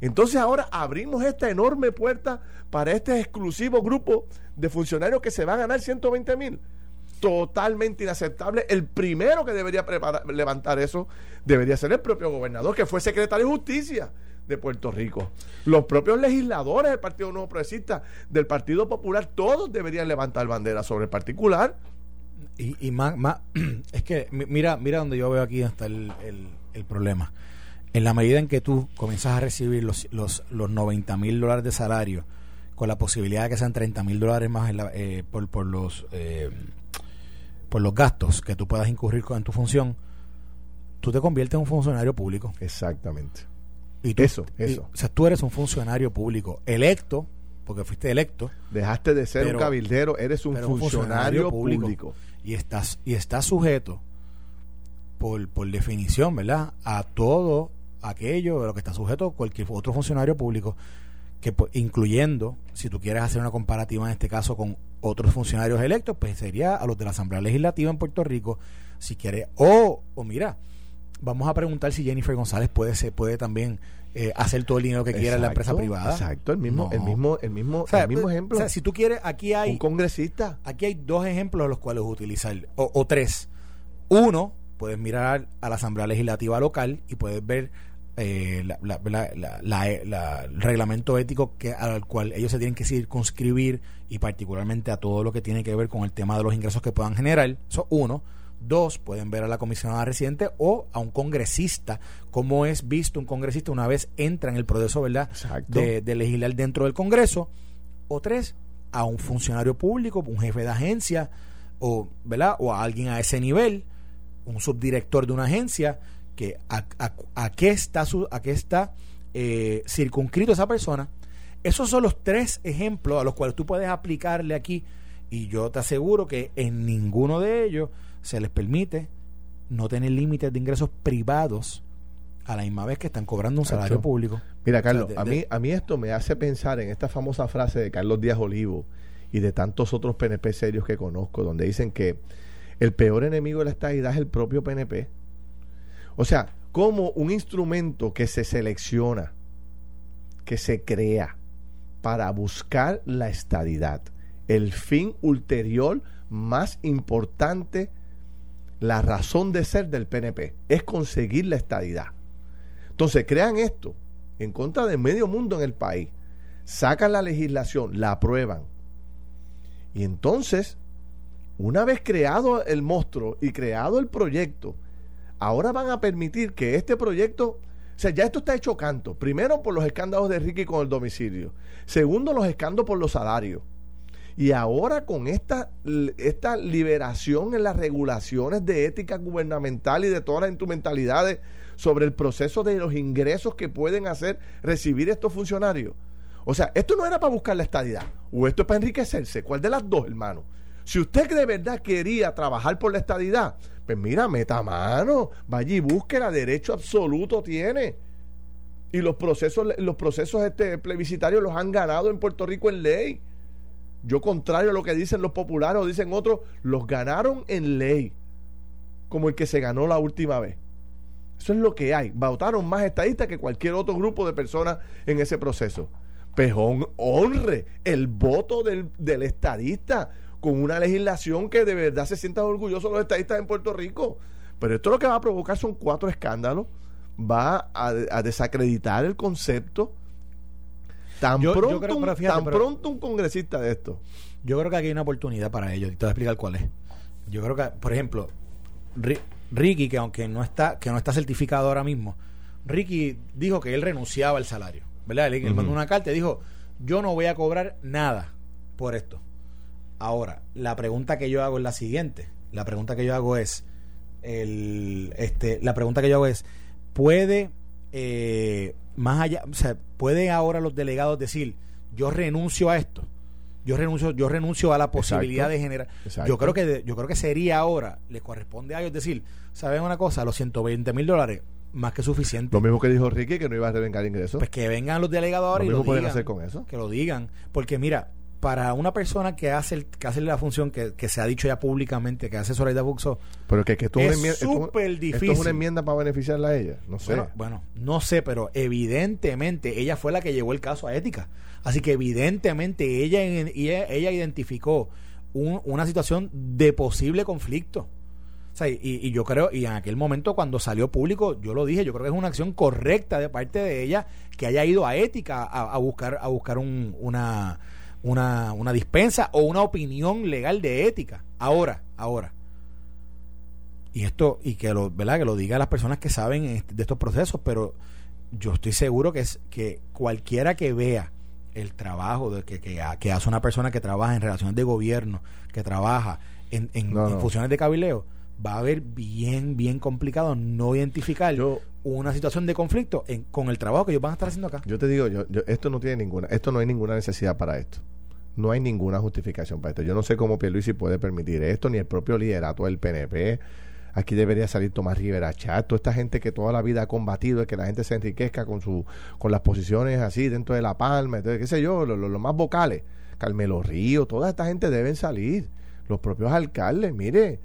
Entonces ahora abrimos esta enorme puerta para este exclusivo grupo de funcionarios que se va a ganar 120 mil. Totalmente inaceptable. El primero que debería levantar eso debería ser el propio gobernador, que fue secretario de justicia de Puerto Rico. Los propios legisladores del Partido Nuevo Progresista, del Partido Popular, todos deberían levantar bandera sobre el particular. Y, más, más, es que mira, mira donde yo veo aquí hasta el, el, problema. En la medida en que tú comienzas a recibir los, los, los 90 mil dólares de salario, con la posibilidad de que sean 30 mil dólares más eh, por, por, los, eh, por los gastos que tú puedas incurrir con, en tu función, tú te conviertes en un funcionario público. Exactamente. Y eso, eso. o sea, tú eres un funcionario público electo, porque fuiste electo. Dejaste de ser un cabildero, eres un, funcionario, público, Y estás, y estás sujeto, por, por definición, ¿verdad?, a todo aquello de lo que está sujeto cualquier otro funcionario público. que incluyendo, si tú quieres hacer una comparativa en este caso con otros funcionarios electos, pues sería a los de la Asamblea Legislativa en Puerto Rico, si quiere, o, o mira, vamos a preguntar si Jennifer González puede se puede también eh, hacer todo el dinero que quiera en la empresa privada. Exacto, el mismo, el mismo, el mismo, el mismo pues, ejemplo. O sea, si tú quieres, aquí hay un congresista. Aquí hay dos ejemplos de los cuales utilizar, o, o tres. Uno, puedes mirar a la Asamblea Legislativa local y puedes ver eh, el reglamento ético que, al cual ellos se tienen que circunscribir y particularmente a todo lo que tiene que ver con el tema de los ingresos que puedan generar. Eso uno. Dos, pueden ver a la comisionada residente o a un congresista, como es visto un congresista una vez entra en el proceso ¿verdad? De, de, legislar dentro del Congreso. O tres, a un funcionario público, un jefe de agencia, o, ¿verdad? o a alguien a ese nivel, un subdirector de una agencia, que a, qué está, su, a qué está eh, circunscrito esa persona. Esos son los tres ejemplos a los cuales tú puedes aplicarle aquí y yo te aseguro que en ninguno de ellos se les permite no tener límites de ingresos privados a la misma vez que están cobrando un salario público. Mira, Carlos, a, mí, a mí esto me hace pensar en esta famosa frase de Carlos Díaz Olivo y de tantos otros PNP serios que conozco, donde dicen que el peor enemigo de la estadidad es el propio PNP. O sea, como un instrumento que se selecciona, que se crea para buscar la estadidad, el fin ulterior más importante, la razón de ser del PNP, es conseguir la estadidad. Entonces, crean esto en contra de medio mundo en el país, sacan la legislación, la aprueban. Y entonces, una vez creado el monstruo y creado el proyecto, ahora van a permitir que este proyecto, o sea, ya esto está hecho canto. Primero por los escándalos de Ricky con el domicilio. Segundo, los escándalos por los salarios. Y ahora con esta, esta liberación en las regulaciones de ética gubernamental y de todas las instrumentalidades sobre el proceso de los ingresos que pueden hacer recibir estos funcionarios. O sea, esto no era para buscar la estadidad, o esto es para enriquecerse. ¿Cuál de las dos, hermano? Si usted de verdad quería trabajar por la estadidad, pues mira, meta mano, vaya y búsquela, derecho absoluto tiene. Y los procesos, los procesos este plebiscitarios los han ganado en Puerto Rico en ley. Yo, contrario a lo que dicen los populares o dicen otros, los ganaron en ley, como el que se ganó la última vez. Eso es lo que hay. Votaron más estadistas que cualquier otro grupo de personas en ese proceso. Pejón honre el voto del, del estadista con una legislación que de verdad se sientan orgullosos los estadistas en Puerto Rico. Pero esto lo que va a provocar son cuatro escándalos, va a, desacreditar el concepto. Tan, pronto, tan pronto un congresista de esto. Yo creo que aquí hay una oportunidad para ellos. Y te voy a explicar cuál es. Yo creo que, por ejemplo, Ricky, que aunque no está, que no está certificado ahora mismo, Ricky dijo que él renunciaba al salario. ¿Verdad? Él, mandó una carta y dijo, yo no voy a cobrar nada por esto. Ahora, la pregunta que yo hago es la siguiente. La pregunta que yo hago es, el, este, la pregunta que yo hago es, ¿puede eh, más allá, o sea, puede ahora los delegados decir, yo renuncio a esto? Yo renuncio, yo renuncio a la posibilidad de generar. Yo creo que yo creo que sería ahora, le corresponde a ellos decir, ¿saben una cosa? Los 120 mil dólares, más que suficiente. Lo mismo que dijo Ricky, que no iba a revengar ingresos. Pues que vengan los delegados ahora y lo pueden hacer con eso. Que lo digan. Porque mira, para una persona que hace que hace la función que, se ha dicho ya públicamente que hace Zoraida Buxo pero que, que esto es súper difícil esto es una enmienda para beneficiarla a ella no sé. Bueno, no sé pero evidentemente ella fue la que llevó el caso a ética. Así que evidentemente ella ella, ella identificó una situación de posible conflicto. O sea, y, yo creo, y en aquel momento cuando salió público, yo lo dije, yo creo que es una acción correcta de parte de ella que haya ido a ética a, buscar, a buscar un, una, una, una dispensa o una opinión legal de ética. Ahora, ahora. Y esto, y que lo, ¿verdad? Que lo diga las personas que saben este, de estos procesos, pero yo estoy seguro que es que cualquiera que vea el trabajo de que, que, hace una persona que trabaja en relaciones de gobierno, que trabaja en, en, funciones de cabileo, va a ver bien, bien complicado no identificar una situación de conflicto con el trabajo que ellos van a estar haciendo acá. Yo te digo, yo, esto no tiene ninguna, esto no hay ninguna necesidad para esto no hay ninguna justificación para esto. Yo no sé cómo Pierluisi puede permitir esto, ni el propio liderato del PNP. Aquí debería salir Tomás Rivera Chat, toda esta gente que toda la vida ha combatido, que la gente se enriquezca con su con las posiciones así dentro de la palma, entonces, qué sé yo, los lo, más vocales. Carmelo Río, toda esta gente deben salir. Los propios alcaldes, mire.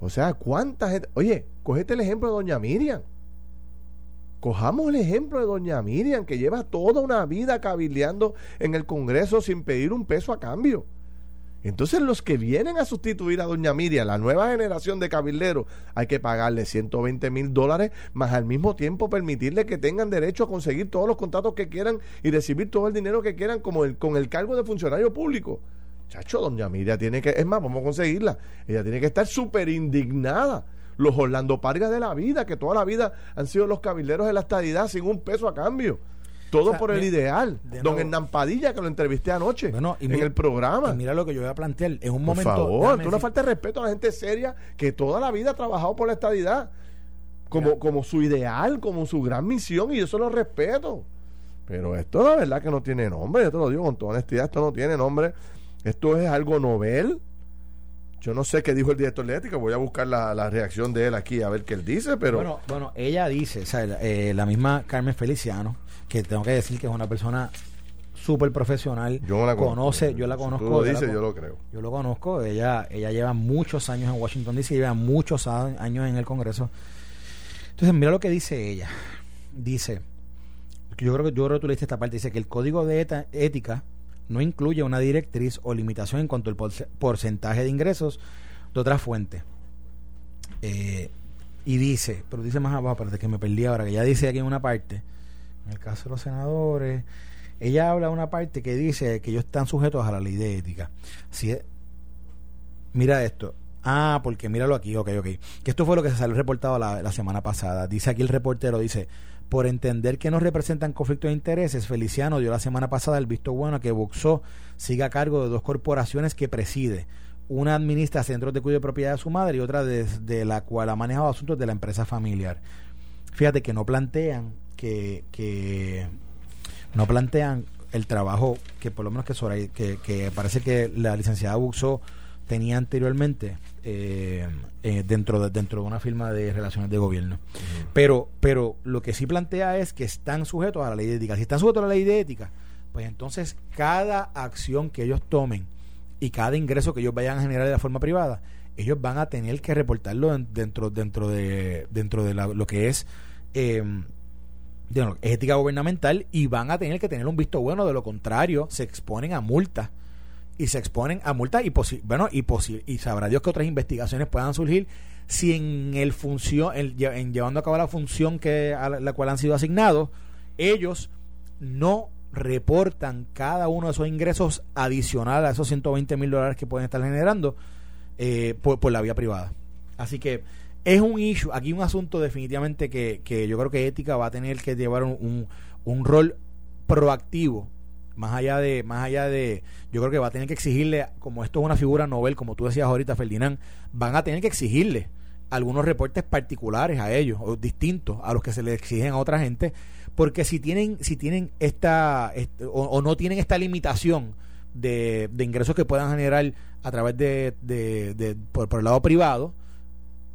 O sea, ¿cuánta gente? Oye, cogete el ejemplo de Doña Miriam. Cojamos el ejemplo de Doña Miriam, que lleva toda una vida cabildeando en el Congreso sin pedir un peso a cambio. Entonces los que vienen a sustituir a Doña Miriam, la nueva generación de cabilderos, hay que pagarle 120 mil dólares, más al mismo tiempo permitirle que tengan derecho a conseguir todos los contratos que quieran y recibir todo el dinero que quieran como el, con el cargo de funcionario público. Chacho, Doña Miriam tiene que, es más, vamos a conseguirla. Ella tiene que estar súper indignada. Los Orlando Pargas de la vida, que toda la vida han sido los cabilderos de la estadidad sin un peso a cambio. Todo por el ideal. Don Hernán Padilla, que lo entrevisté anoche en el programa. mira lo que yo voy a plantear. En un momento. Por favor, tú una falta de respeto a la gente seria que toda la vida ha trabajado por la estadidad. Como, como su ideal, como su gran misión, y yo eso lo respeto. Pero esto la verdad que no tiene nombre, yo te lo digo con toda honestidad, esto no tiene nombre. Esto es algo novel. Yo no sé qué dijo el director de ética, voy a buscar la, reacción de él aquí a ver qué él dice, pero... Bueno, bueno ella dice, o sea, eh, la misma Carmen Feliciano, que tengo que decir que es una persona súper profesional. Yo la conoce, yo la conozco. Tú lo yo lo creo. Yo lo conozco. Ella, ella lleva muchos años en Washington D.C., lleva muchos años en el Congreso. Entonces, mira lo que dice ella. Dice, yo creo que yo creo que tú leíste esta parte, dice que el código de ética no incluye una directriz o limitación en cuanto al porcentaje de ingresos de otra fuente. Eh, y dice, pero dice más abajo, de que me perdí ahora, que ya dice aquí en una parte, en el caso de los senadores, ella habla de una parte que dice que ellos están sujetos a la ley de ética. Si mira esto. Ah, porque míralo aquí, ok, ok. Que esto fue lo que se salió reportado la semana pasada. Dice aquí el reportero, dice, por entender que no representan conflictos de intereses, Feliciano dio la semana pasada el visto bueno a que Boxó siga a cargo de dos corporaciones que preside. Una administra centros de cuidado de propiedad de su madre y otra desde la cual ha manejado asuntos de la empresa familiar. Fíjate que no plantean que, que no plantean el trabajo que por lo menos que, que, que parece que la licenciada Buxo tenía anteriormente eh, eh, dentro, de, dentro de una firma de relaciones de gobierno. pero, pero lo que sí plantea es que están sujetos a la ley de ética. Si están sujetos a la ley de ética, pues entonces cada acción que ellos tomen y cada ingreso que ellos vayan a generar de la forma privada, ellos van a tener que reportarlo dentro, dentro de, dentro de lo que es eh, ética gubernamental y van a tener que tener un visto bueno, de lo contrario se exponen a multas y se exponen a multas y bueno y y sabrá Dios que otras investigaciones puedan surgir si en el función en llevando a cabo la función que a la, cual han sido asignados ellos no reportan cada uno de esos ingresos adicionales a esos 120 mil dólares que pueden estar generando eh, por, la vía privada. Así que es un issue, aquí un asunto definitivamente que, que yo creo que ética va a tener que llevar un, un, rol proactivo más allá de más allá de yo creo que va a tener que exigirle como esto es una figura novel como tú decías ahorita Ferdinand van a tener que exigirle algunos reportes particulares a ellos o distintos a los que se le exigen a otra gente porque si tienen si tienen esta, o, no tienen esta limitación de, de, ingresos que puedan generar a través de, de, por, por el lado privado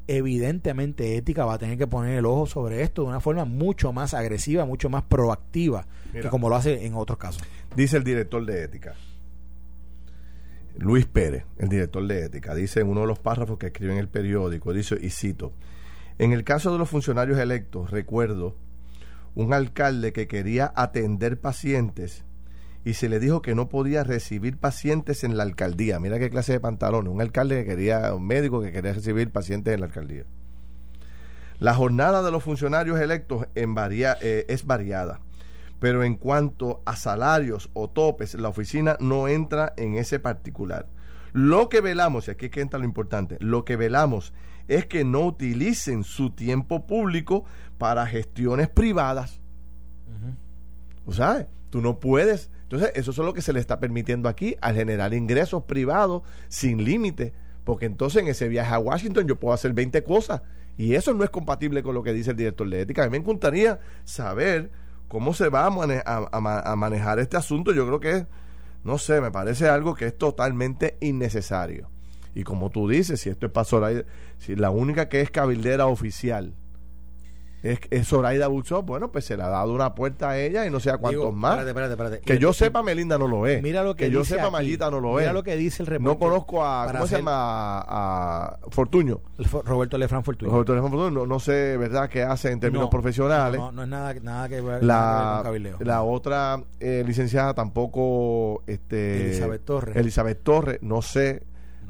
evidentemente ética va a tener que poner el ojo sobre esto de una forma mucho más agresiva, mucho más proactiva que como lo hace en otros casos. Dice el director de ética, Luis Pérez, el director de ética, dice en uno de los párrafos que escribe en el periódico, dice, y cito, en el caso de los funcionarios electos, recuerdo un alcalde que quería atender pacientes y se le dijo que no podía recibir pacientes en la alcaldía. Mira qué clase de pantalones. Un alcalde que quería, un médico que quería recibir pacientes en la alcaldía. La jornada de los funcionarios electos en eh, es variada, pero en cuanto a salarios o topes, la oficina no entra en ese particular. Lo que velamos, y aquí es que entra lo importante, lo que velamos es que no utilicen su tiempo público para gestiones privadas. ¿O sabes? Tú no puedes entonces, eso es lo que se le está permitiendo aquí al generar ingresos privados sin límite, porque entonces en ese viaje a Washington yo puedo hacer 20 cosas y eso no es compatible con lo que dice el director de ética. A mí me encantaría saber cómo se va a, manejar este asunto. Yo creo que, no sé, me parece algo que es totalmente innecesario. Y como tú dices, si esto es Zoraida, si la única que es cabildera oficial es, es Zoraida Buchó, bueno, pues se le ha dado una puerta a ella y no sé a cuántos más. Espérate, espérate, Que yo sepa, Melinda no lo es. Mira lo que, yo sepa, Mayita no lo es. Mira lo que dice el reporte. No conozco a, ¿cómo se llama? A, Fortuño. Roberto Lefran Fortuño. Roberto Lefran Fortuño, no, sé, ¿verdad?, qué hace en términos profesionales. No, no, es nada, nada que ver la, con La otra eh, licenciada tampoco, este... Elizabeth Torres. Elizabeth Torres, no sé,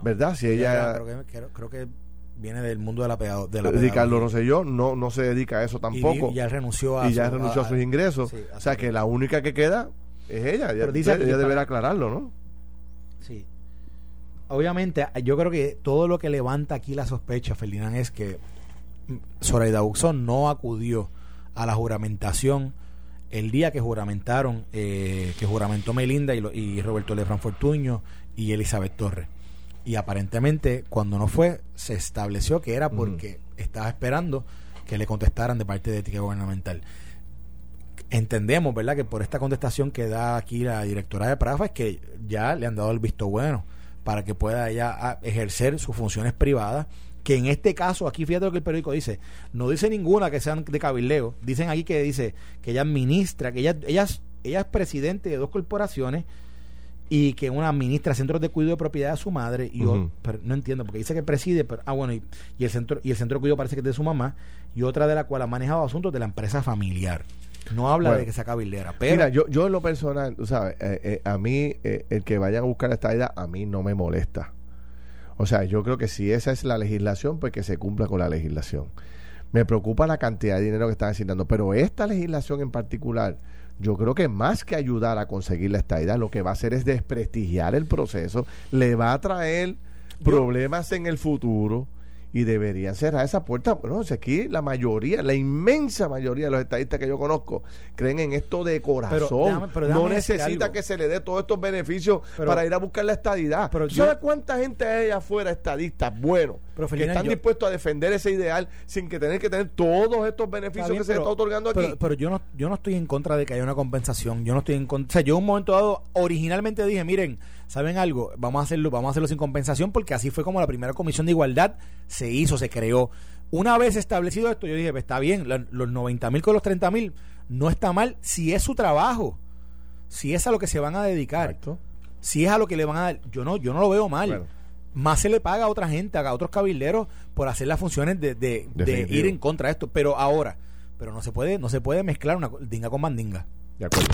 ¿verdad? Si ella... Creo que, creo que viene del mundo de la, de la Ricardo Rosselló no, no se dedica a eso tampoco. Y, ya renunció a, y ya renunció a, sus ingresos. o sea que la única que queda es ella. Pero ella, deberá aclararlo, ¿no? Sí. Obviamente, yo creo que todo lo que levanta aquí la sospecha, Ferdinand, es que Zoraida Buxón no acudió a la juramentación el día que juramentaron, eh, que juramentó Melinda y, y Roberto Lefran Fortuño y Elizabeth Torres. Y aparentemente, cuando no fue, se estableció que era porque estaba esperando que le contestaran de parte de ética gubernamental. Entendemos, ¿verdad?, que por esta contestación que da aquí la directora de Prafa es que ya le han dado el visto bueno para que pueda ella ah, ejercer sus funciones privadas que en este caso, aquí fíjate lo que el periódico dice, no dice ninguna que sean de cabildeo, dicen aquí que dice que ella administra, que ella, ella, ella es presidente de dos corporaciones y que una administra centros de cuidado de propiedad de su madre y yo no entiendo porque dice que preside pero ah bueno y, el centro y el centro de cuidado parece que es de su mamá y otra de la cual ha manejado asuntos de la empresa familiar. No habla de que sea cabildera pero mira yo yo en lo personal tú sabes eh, eh, a mí eh, el que vayan a buscar esta idea a mí no me molesta. O sea yo creo que si esa es la legislación pues que se cumpla con la legislación. Me preocupa la cantidad de dinero que están asignando pero esta legislación en particular yo creo que más que ayudar a conseguir la estadidad, lo que va a hacer es desprestigiar el proceso, le va a traer problemas en el futuro y deberían cerrar esa puerta. Bueno, aquí la mayoría, la inmensa mayoría de los estadistas que yo conozco creen en esto de corazón. no necesita que se le dé todos estos beneficios para ir a buscar la estadidad. Pero ¿Sabe cuánta gente hay allá afuera estadistas buenos que están dispuestos a defender ese ideal sin que tener que tener todos estos beneficios que se está otorgando aquí? Pero, yo no yo no estoy en contra de que haya una compensación. Yo no estoy en contra. O sea, yo en un momento dado originalmente dije, miren, ¿saben algo? Vamos a hacerlo, vamos a hacerlo sin compensación porque así fue como la primera comisión de igualdad se hizo, se creó. Una vez establecido esto, yo dije, pues está bien, los 90 mil con los 30 mil no está mal si es su trabajo, si es a lo que se van a dedicar, si es a lo que le van a dar. Yo no, yo no lo veo mal. Más se le paga a otra gente, a otros cabilderos por hacer las funciones de, de, de ir en contra de esto. Pero ahora, pero no se puede, no se puede mezclar una dinga con mandinga. De acuerdo.